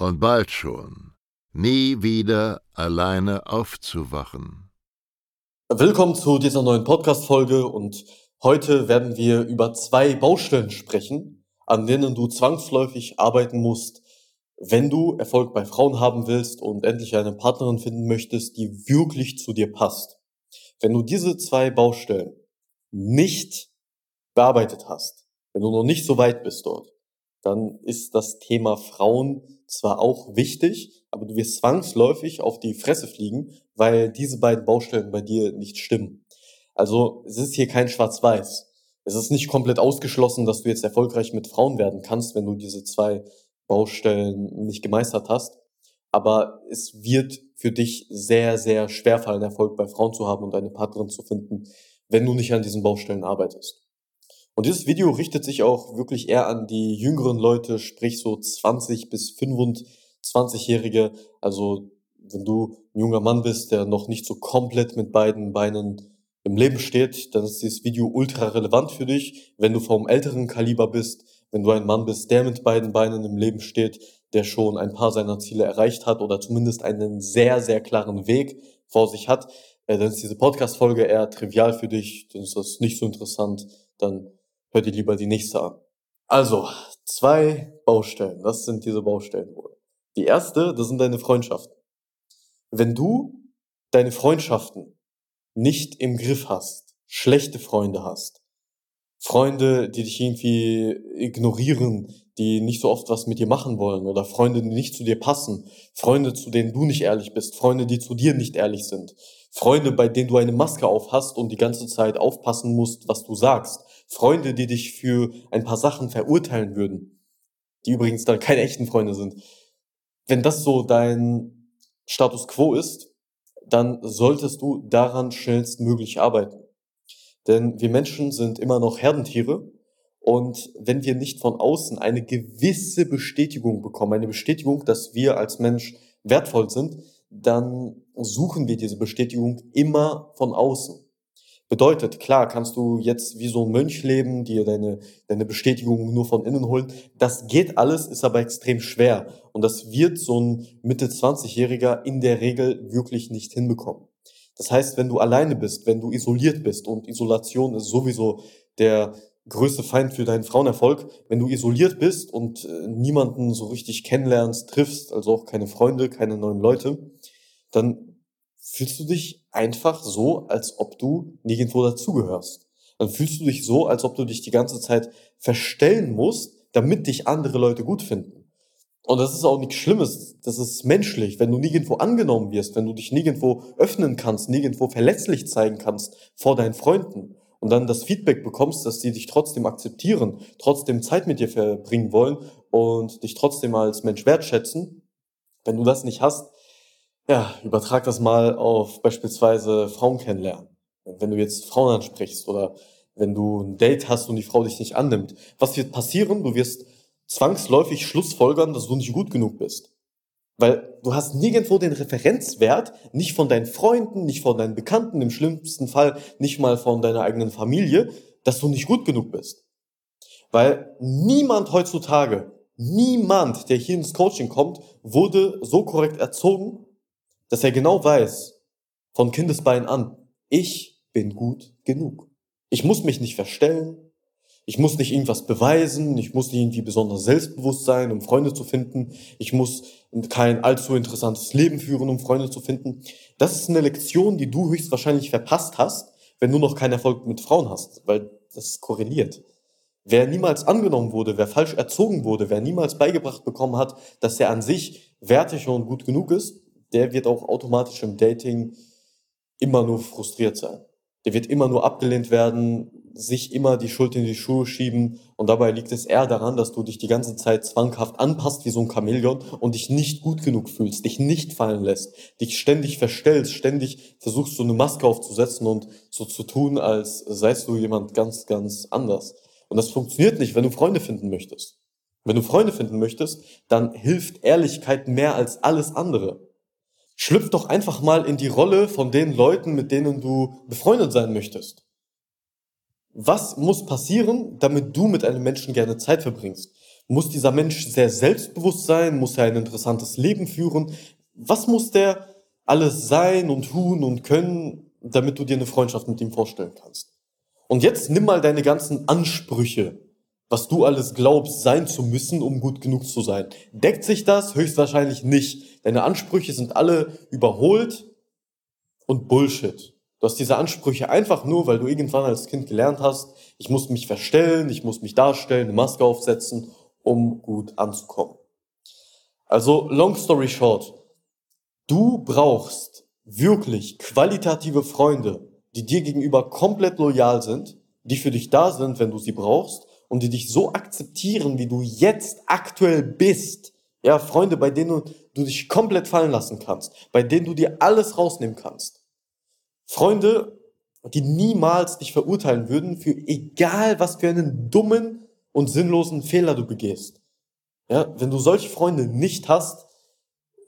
und bald schon nie wieder alleine aufzuwachen. Willkommen zu dieser neuen Podcast-Folge und heute werden wir über zwei Baustellen sprechen, an denen du zwangsläufig arbeiten musst, wenn du Erfolg bei Frauen haben willst und endlich eine Partnerin finden möchtest, die wirklich zu dir passt. Wenn du diese zwei Baustellen nicht bearbeitet hast, wenn du noch nicht so weit bist dort, dann ist das Thema Frauen zwar auch wichtig, aber du wirst zwangsläufig auf die Fresse fliegen, weil diese beiden Baustellen bei dir nicht stimmen. Also es ist hier kein Schwarz-Weiß. Es ist nicht komplett ausgeschlossen, dass du jetzt erfolgreich mit Frauen werden kannst, wenn du diese zwei Baustellen nicht gemeistert hast. Aber es wird für dich sehr, sehr schwer fallen, Erfolg bei Frauen zu haben und eine Partnerin zu finden, wenn du nicht an diesen Baustellen arbeitest. Und dieses Video richtet sich auch wirklich eher an die jüngeren Leute, sprich so 20 bis 25-Jährige. Also wenn du ein junger Mann bist, der noch nicht so komplett mit beiden Beinen im Leben steht, dann ist dieses Video ultra relevant für dich. Wenn du vom älteren Kaliber bist, wenn du ein Mann bist, der mit beiden Beinen im Leben steht, der schon ein paar seiner Ziele erreicht hat oder zumindest einen sehr, sehr klaren Weg vor sich hat, äh, dann ist diese Podcast-Folge eher trivial für dich, dann ist das nicht so interessant, dann hör dir lieber die nächste an. Also, zwei Baustellen, das sind diese Baustellen wohl. Die erste, das sind deine Freundschaften. Wenn du deine Freundschaften nicht im Griff hast, schlechte Freunde hast, Freunde, die dich irgendwie ignorieren, die nicht so oft was mit dir machen wollen oder Freunde, die nicht zu dir passen, Freunde, zu denen du nicht ehrlich bist, Freunde, die zu dir nicht ehrlich sind, Freunde, bei denen du eine Maske auf hast und die ganze Zeit aufpassen musst, was du sagst, Freunde, die dich für ein paar Sachen verurteilen würden, die übrigens dann keine echten Freunde sind. Wenn das so dein Status quo ist, dann solltest du daran schnellstmöglich arbeiten. Denn wir Menschen sind immer noch Herdentiere und wenn wir nicht von außen eine gewisse Bestätigung bekommen, eine Bestätigung, dass wir als Mensch wertvoll sind, dann suchen wir diese Bestätigung immer von außen. Bedeutet, klar, kannst du jetzt wie so ein Mönch leben, dir deine, deine Bestätigung nur von innen holen. Das geht alles, ist aber extrem schwer. Und das wird so ein Mitte 20-Jähriger in der Regel wirklich nicht hinbekommen. Das heißt, wenn du alleine bist, wenn du isoliert bist und Isolation ist sowieso der größte Feind für deinen Frauenerfolg, wenn du isoliert bist und äh, niemanden so richtig kennenlernst, triffst, also auch keine Freunde, keine neuen Leute, dann fühlst du dich einfach so, als ob du nirgendwo dazugehörst. Dann fühlst du dich so, als ob du dich die ganze Zeit verstellen musst, damit dich andere Leute gut finden. Und das ist auch nichts Schlimmes. Das ist menschlich. Wenn du nirgendwo angenommen wirst, wenn du dich nirgendwo öffnen kannst, nirgendwo verletzlich zeigen kannst vor deinen Freunden und dann das Feedback bekommst, dass die dich trotzdem akzeptieren, trotzdem Zeit mit dir verbringen wollen und dich trotzdem als Mensch wertschätzen. Wenn du das nicht hast, ja, übertrag das mal auf beispielsweise Frauen kennenlernen. Wenn du jetzt Frauen ansprichst oder wenn du ein Date hast und die Frau dich nicht annimmt, was wird passieren? Du wirst zwangsläufig schlussfolgern, dass du nicht gut genug bist. Weil du hast nirgendwo den Referenzwert, nicht von deinen Freunden, nicht von deinen Bekannten, im schlimmsten Fall nicht mal von deiner eigenen Familie, dass du nicht gut genug bist. Weil niemand heutzutage, niemand, der hier ins Coaching kommt, wurde so korrekt erzogen, dass er genau weiß, von Kindesbein an, ich bin gut genug. Ich muss mich nicht verstellen, Ich muss nicht irgendwas beweisen, ich muss nicht irgendwie besonders selbstbewusst sein, um Freunde zu finden. Ich muss kein allzu interessantes Leben führen, um Freunde zu finden. Das ist eine Lektion, die du höchstwahrscheinlich verpasst hast, wenn du noch keinen Erfolg mit Frauen hast, weil das korreliert. Wer niemals angenommen wurde, wer falsch erzogen wurde, wer niemals beigebracht bekommen hat, dass er an sich wertig und gut genug ist, der wird auch automatisch im Dating immer nur frustriert sein. Der wird immer nur abgelehnt werden, sich immer die Schuld in die Schuhe schieben und dabei liegt es eher daran, dass du dich die ganze Zeit zwanghaft anpasst wie so ein Chamäleon und dich nicht gut genug fühlst, dich nicht fallen lässt, dich ständig verstellst, ständig versuchst so eine Maske aufzusetzen und so zu tun, als seist du jemand ganz, ganz anders. Und das funktioniert nicht, wenn du Freunde finden möchtest. Wenn du Freunde finden möchtest, dann hilft Ehrlichkeit mehr als alles andere. Schlüpf doch einfach mal in die Rolle von den Leuten, mit denen du befreundet sein möchtest. Was muss passieren, damit du mit einem Menschen gerne Zeit verbringst? Muss dieser Mensch sehr selbstbewusst sein? Muss er ein interessantes Leben führen? Was muss der alles sein und tun und können, damit du dir eine Freundschaft mit ihm vorstellen kannst? Und jetzt nimm mal deine ganzen Ansprüche, was du alles glaubst sein zu müssen, um gut genug zu sein. Deckt sich das? Höchstwahrscheinlich nicht. Deine Ansprüche sind alle überholt und Bullshit. Du hast diese Ansprüche einfach nur, weil du irgendwann als Kind gelernt hast, ich muss mich verstellen, ich muss mich darstellen, eine Maske aufsetzen, um gut anzukommen. Also, long story short, du brauchst wirklich qualitative Freunde, die dir gegenüber komplett loyal sind, die für dich da sind, wenn du sie brauchst und die dich so akzeptieren, wie du jetzt aktuell bist. Ja, Freunde, bei denen du dich komplett fallen lassen kannst, bei denen du dir alles rausnehmen kannst. Freunde, die niemals dich verurteilen würden für egal was für einen dummen und sinnlosen Fehler du begehst. Ja, wenn du solche Freunde nicht hast,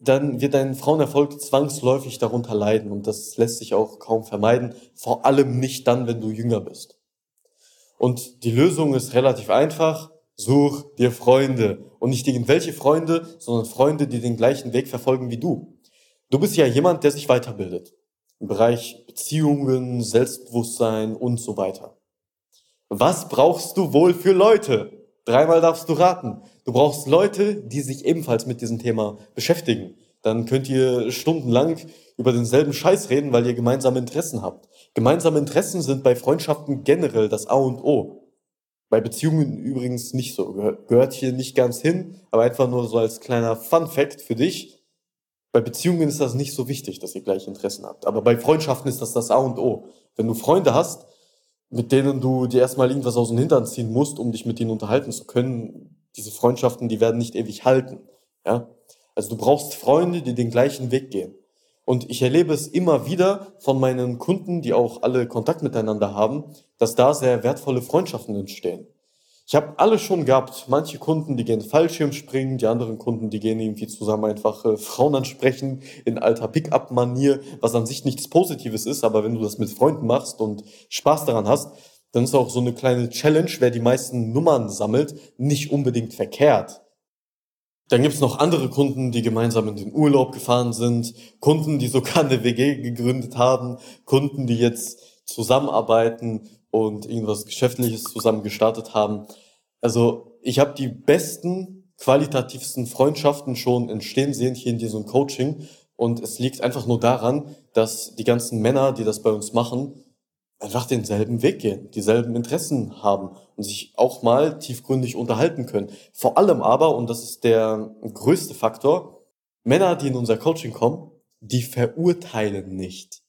dann wird dein Frauenerfolg zwangsläufig darunter leiden und das lässt sich auch kaum vermeiden, vor allem nicht dann, wenn du jünger bist. Und die Lösung ist relativ einfach, such dir Freunde und nicht irgendwelche Freunde, sondern Freunde, die den gleichen Weg verfolgen wie du. Du bist ja jemand, der sich weiterbildet im Bereich Beziehungen, Selbstbewusstsein und so weiter. Was brauchst du wohl für Leute? Dreimal darfst du raten. Du brauchst Leute, die sich ebenfalls mit diesem Thema beschäftigen. Dann könnt ihr stundenlang über denselben Scheiß reden, weil ihr gemeinsame Interessen habt. Gemeinsame Interessen sind bei Freundschaften generell das A und O. Bei Beziehungen übrigens nicht so. Gehört hier nicht ganz hin, aber einfach nur so als kleiner Fun Fact für dich. Bei Beziehungen ist das nicht so wichtig, dass ihr gleiche Interessen habt. Aber bei Freundschaften ist das das A und O. Wenn du Freunde hast, mit denen du dir erstmal irgendwas aus dem Hintern ziehen musst, um dich mit denen unterhalten zu können. Diese Freundschaften, die werden nicht ewig halten. Ja? Also du brauchst Freunde, die den gleichen Weg gehen. Und ich erlebe es immer wieder von meinen Kunden, die auch alle Kontakt miteinander haben, dass da sehr wertvolle Freundschaften entstehen. Ich habe alle schon gehabt. Manche Kunden, die gehen Fallschirm springen, die anderen Kunden, die gehen irgendwie zusammen einfach äh, Frauen ansprechen in alter Pickup-Manier, was an sich nichts Positives ist, aber wenn du das mit Freunden machst und Spaß daran hast, dann ist auch so eine kleine Challenge, wer die meisten Nummern sammelt, nicht unbedingt verkehrt. Dann gibt's noch andere Kunden, die gemeinsam in den Urlaub gefahren sind, Kunden, die sogar eine WG gegründet haben, Kunden, die jetzt zusammenarbeiten und irgendwas Geschäftliches zusammen gestartet haben. Also ich habe die besten, qualitativsten Freundschaften schon entstehen sehen hier in diesem Coaching. Und es liegt einfach nur daran, dass die ganzen Männer, die das bei uns machen, einfach denselben Weg gehen, dieselben Interessen haben und sich auch mal tiefgründig unterhalten können. Vor allem aber, und das ist der größte Faktor, Männer, die in unser Coaching kommen, die verurteilen nicht.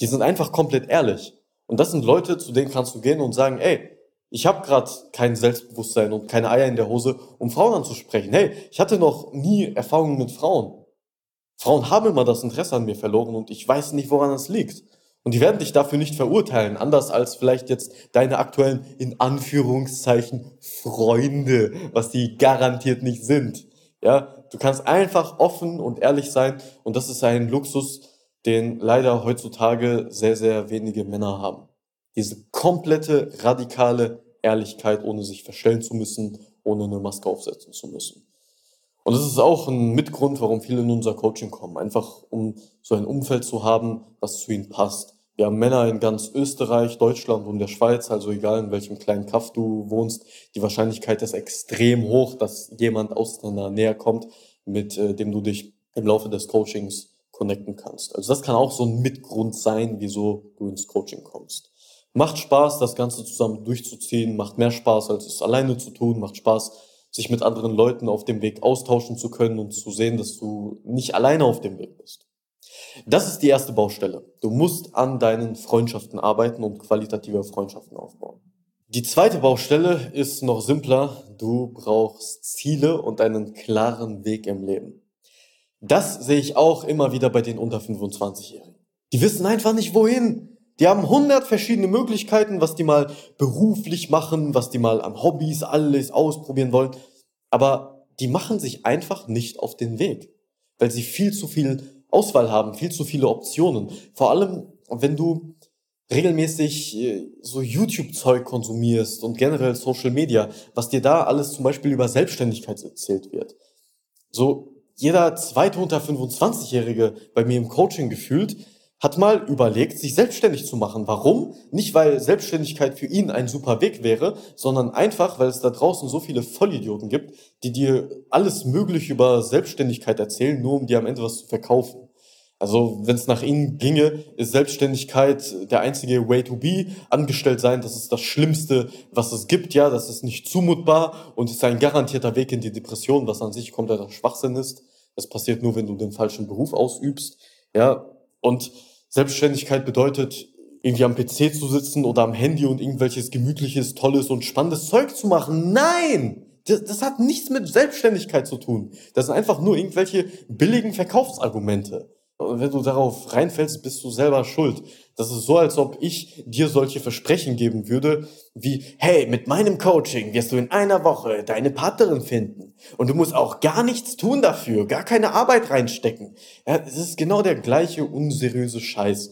Die sind einfach komplett ehrlich. Und das sind Leute, zu denen kannst du gehen und sagen, ey, ich habe gerade kein Selbstbewusstsein und keine Eier in der Hose, um Frauen anzusprechen. Hey, ich hatte noch nie Erfahrungen mit Frauen. Frauen haben immer das Interesse an mir verloren und ich weiß nicht, woran es liegt. Und die werden dich dafür nicht verurteilen, anders als vielleicht jetzt deine aktuellen, in Anführungszeichen, Freunde, was die garantiert nicht sind. Ja, du kannst einfach offen und ehrlich sein und das ist ein Luxus, den leider heutzutage sehr, sehr wenige Männer haben. Diese komplette, radikale Ehrlichkeit, ohne sich verstellen zu müssen, ohne eine Maske aufsetzen zu müssen. Und das ist auch ein Mitgrund, warum viele in unser Coaching kommen. Einfach um so ein Umfeld zu haben, was zu ihnen passt. Wir haben Männer in ganz Österreich, Deutschland und der Schweiz, also egal in welchem kleinen Kaff du wohnst, die Wahrscheinlichkeit ist extrem hoch, dass jemand aus deiner Nähe kommt, mit äh, dem du dich im Laufe des Coachings connecten kannst. Also das kann auch so ein Mitgrund sein, wieso du ins Coaching kommst. Macht Spaß, das Ganze zusammen durchzuziehen, macht mehr Spaß, als es alleine zu tun, macht Spaß, sich mit anderen Leuten auf dem Weg austauschen zu können und zu sehen, dass du nicht alleine auf dem Weg bist. Das ist die erste Baustelle. Du musst an deinen Freundschaften arbeiten und qualitative Freundschaften aufbauen. Die zweite Baustelle ist noch simpler. Du brauchst Ziele und einen klaren Weg im Leben. Das sehe ich auch immer wieder bei den unter 25-Jährigen. Die wissen einfach nicht wohin. Die haben hundert verschiedene Möglichkeiten, was die mal beruflich machen, was die mal an Hobbys alles ausprobieren wollen. Aber die machen sich einfach nicht auf den Weg, weil sie viel zu viel Auswahl haben, viel zu viele Optionen. Vor allem, wenn du regelmäßig äh, so YouTube-Zeug konsumierst und generell Social Media, was dir da alles zum Beispiel über Selbstständigkeit erzählt wird. So jeder zweite unter 25-Jährige bei mir im Coaching gefühlt hat mal überlegt, sich selbstständig zu machen. Warum? Nicht, weil Selbstständigkeit für ihn ein super Weg wäre, sondern einfach, weil es da draußen so viele Vollidioten gibt, die dir alles Mögliche über Selbstständigkeit erzählen, nur um dir am Ende was zu verkaufen. Also wenn es nach ihnen ginge, ist Selbstständigkeit der einzige Way to be. Angestellt sein, das ist das Schlimmste, was es gibt. Ja, das ist nicht zumutbar und ist ein garantierter Weg in die Depression, was an sich kompletter Schwachsinn ist. Das passiert nur, wenn du den falschen Beruf ausübst. Ja, und Selbstständigkeit bedeutet, irgendwie am PC zu sitzen oder am Handy und irgendwelches gemütliches, tolles und spannendes Zeug zu machen. Nein! Das, das hat nichts mit Selbstständigkeit zu tun. Das sind einfach nur irgendwelche billigen Verkaufsargumente. Und wenn du darauf reinfällst, bist du selber schuld. Das ist so, als ob ich dir solche Versprechen geben würde, wie, hey, mit meinem Coaching wirst du in einer Woche deine Partnerin finden. Und du musst auch gar nichts tun dafür, gar keine Arbeit reinstecken. Ja, es ist genau der gleiche unseriöse Scheiß.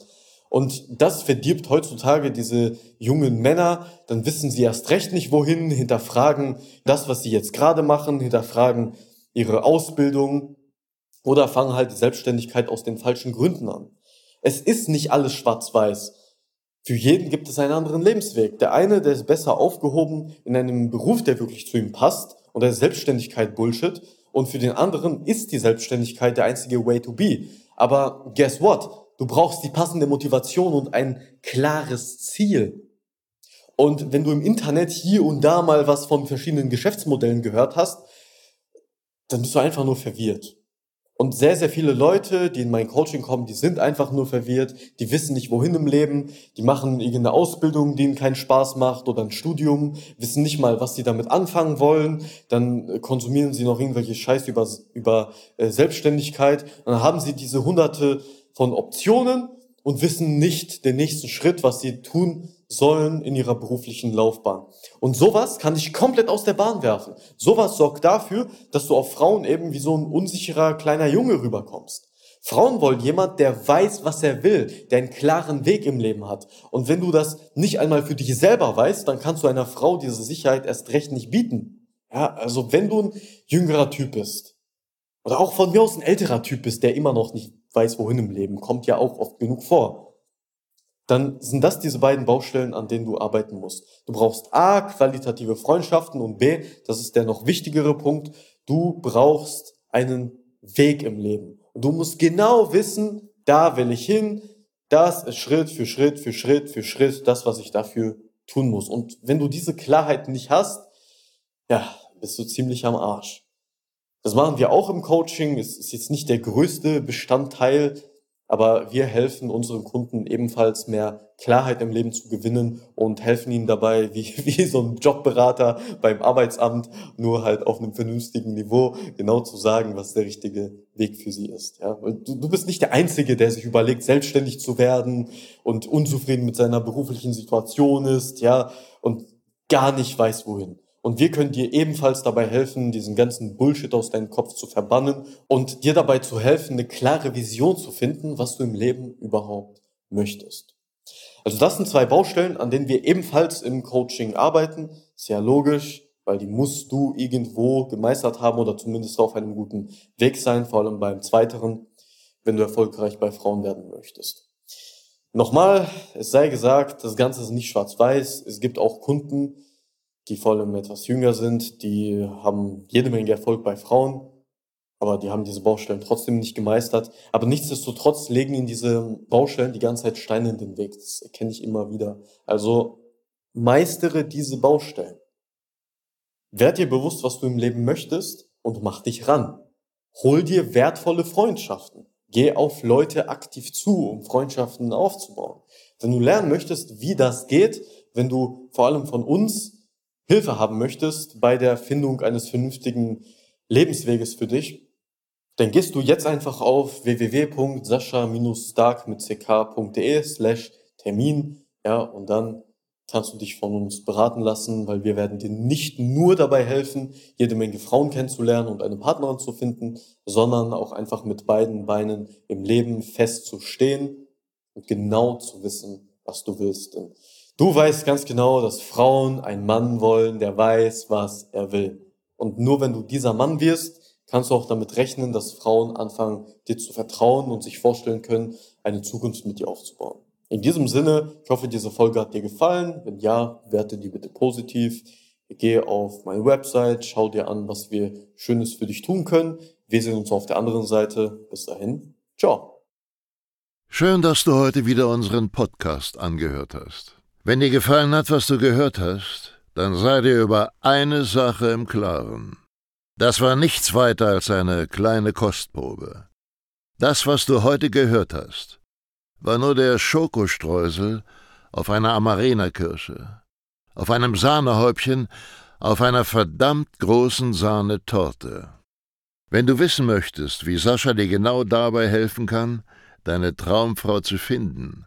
Und das verdirbt heutzutage diese jungen Männer. Dann wissen sie erst recht nicht wohin, hinterfragen das, was sie jetzt gerade machen, hinterfragen ihre Ausbildung, oder fangen halt die Selbstständigkeit aus den falschen Gründen an. Es ist nicht alles schwarz-weiß. Für jeden gibt es einen anderen Lebensweg. Der eine, der ist besser aufgehoben in einem Beruf, der wirklich zu ihm passt und der Selbstständigkeit Bullshit. Und für den anderen ist die Selbstständigkeit der einzige Way to be. Aber guess what? Du brauchst die passende Motivation und ein klares Ziel. Und wenn du im Internet hier und da mal was von verschiedenen Geschäftsmodellen gehört hast, dann bist du einfach nur verwirrt. Und sehr, sehr viele Leute, die in mein Coaching kommen, die sind einfach nur verwirrt, die wissen nicht, wohin im Leben, die machen irgendeine Ausbildung, die ihnen keinen Spaß macht oder ein Studium, wissen nicht mal, was sie damit anfangen wollen, dann äh, konsumieren sie noch irgendwelche Scheiß über, über äh, Selbstständigkeit. Dann haben sie diese hunderte von Optionen und wissen nicht den nächsten Schritt, was sie tun sollen in ihrer beruflichen Laufbahn. Und sowas kann dich komplett aus der Bahn werfen. Sowas sorgt dafür, dass du auf Frauen eben wie so ein unsicherer kleiner Junge rüberkommst. Frauen wollen jemand, der weiß, was er will, der einen klaren Weg im Leben hat. Und wenn du das nicht einmal für dich selber weißt, dann kannst du einer Frau diese Sicherheit erst recht nicht bieten. Ja, also wenn du ein jüngerer Typ bist, oder auch von mir aus ein älterer Typ bist, der immer noch nicht weiß, wohin im Leben, kommt ja auch oft genug vor dann sind das diese beiden Baustellen, an denen du arbeiten musst. Du brauchst A, qualitative Freundschaften und B, das ist der noch wichtigere Punkt, du brauchst einen Weg im Leben. Und du musst genau wissen, da will ich hin, das ist Schritt für Schritt für Schritt für Schritt das, was ich dafür tun muss. Und wenn du diese Klarheit nicht hast, ja, bist du ziemlich am Arsch. Das machen wir auch im Coaching. Es ist jetzt nicht der größte Bestandteil aber wir helfen unseren Kunden ebenfalls mehr Klarheit im Leben zu gewinnen und helfen ihnen dabei, wie, wie so ein Jobberater beim Arbeitsamt, nur halt auf einem vernünftigen Niveau genau zu sagen, was der richtige Weg für sie ist. Ja? Du, du bist nicht der Einzige, der sich überlegt, selbstständig zu werden und unzufrieden mit seiner beruflichen Situation ist, ja, und gar nicht weiß, wohin. Und wir können dir ebenfalls dabei helfen, diesen ganzen Bullshit aus deinem Kopf zu verbannen und dir dabei zu helfen, eine klare Vision zu finden, was du im Leben überhaupt möchtest. Also das sind zwei Baustellen, an denen wir ebenfalls im Coaching arbeiten. Sehr logisch, weil die musst du irgendwo gemeistert haben oder zumindest auf einem guten Weg sein, vor allem beim zweiteren, wenn du erfolgreich bei Frauen werden möchtest. Nochmal, es sei gesagt, das Ganze ist nicht schwarz-weiß. Es gibt auch Kunden, die vor allem etwas jünger sind, die haben jede Menge Erfolg bei Frauen, aber die haben diese Baustellen trotzdem nicht gemeistert. Aber nichtsdestotrotz legen ihnen diese Baustellen die ganze Zeit Steine in den Weg. Das erkenne ich immer wieder. Also meistere diese Baustellen. Werd dir bewusst, was du im Leben möchtest und mach dich ran. Hol dir wertvolle Freundschaften. Geh auf Leute aktiv zu, um Freundschaften aufzubauen. Wenn du lernen möchtest, wie das geht, wenn du vor allem von uns Hilfe haben möchtest bei der Findung eines vernünftigen Lebensweges für dich, dann gehst du jetzt einfach auf www.sascha-stark mit ck.de slash Termin, ja, und dann kannst du dich von uns beraten lassen, weil wir werden dir nicht nur dabei helfen, jede Menge Frauen kennenzulernen und eine Partnerin zu finden, sondern auch einfach mit beiden Beinen im Leben festzustehen und genau zu wissen, was du willst. Denn du weißt ganz genau, dass Frauen einen Mann wollen, der weiß, was er will. Und nur wenn du dieser Mann wirst, kannst du auch damit rechnen, dass Frauen anfangen, dir zu vertrauen und sich vorstellen können, eine Zukunft mit dir aufzubauen. In diesem Sinne, ich hoffe, diese Folge hat dir gefallen. Wenn ja, werte die bitte positiv. Geh auf meine Website, schau dir an, was wir Schönes für dich tun können. Wir sehen uns auf der anderen Seite. Bis dahin, ciao. Schön, dass du heute wieder unseren Podcast angehört hast. Wenn dir gefallen hat, was du gehört hast, dann sei dir über eine Sache im Klaren. Das war nichts weiter als eine kleine Kostprobe. Das, was du heute gehört hast, war nur der Schokostreusel auf einer Amarena-Kirsche, auf einem Sahnehäubchen, auf einer verdammt großen Sahnetorte. Wenn du wissen möchtest, wie Sascha dir genau dabei helfen kann, deine Traumfrau zu finden,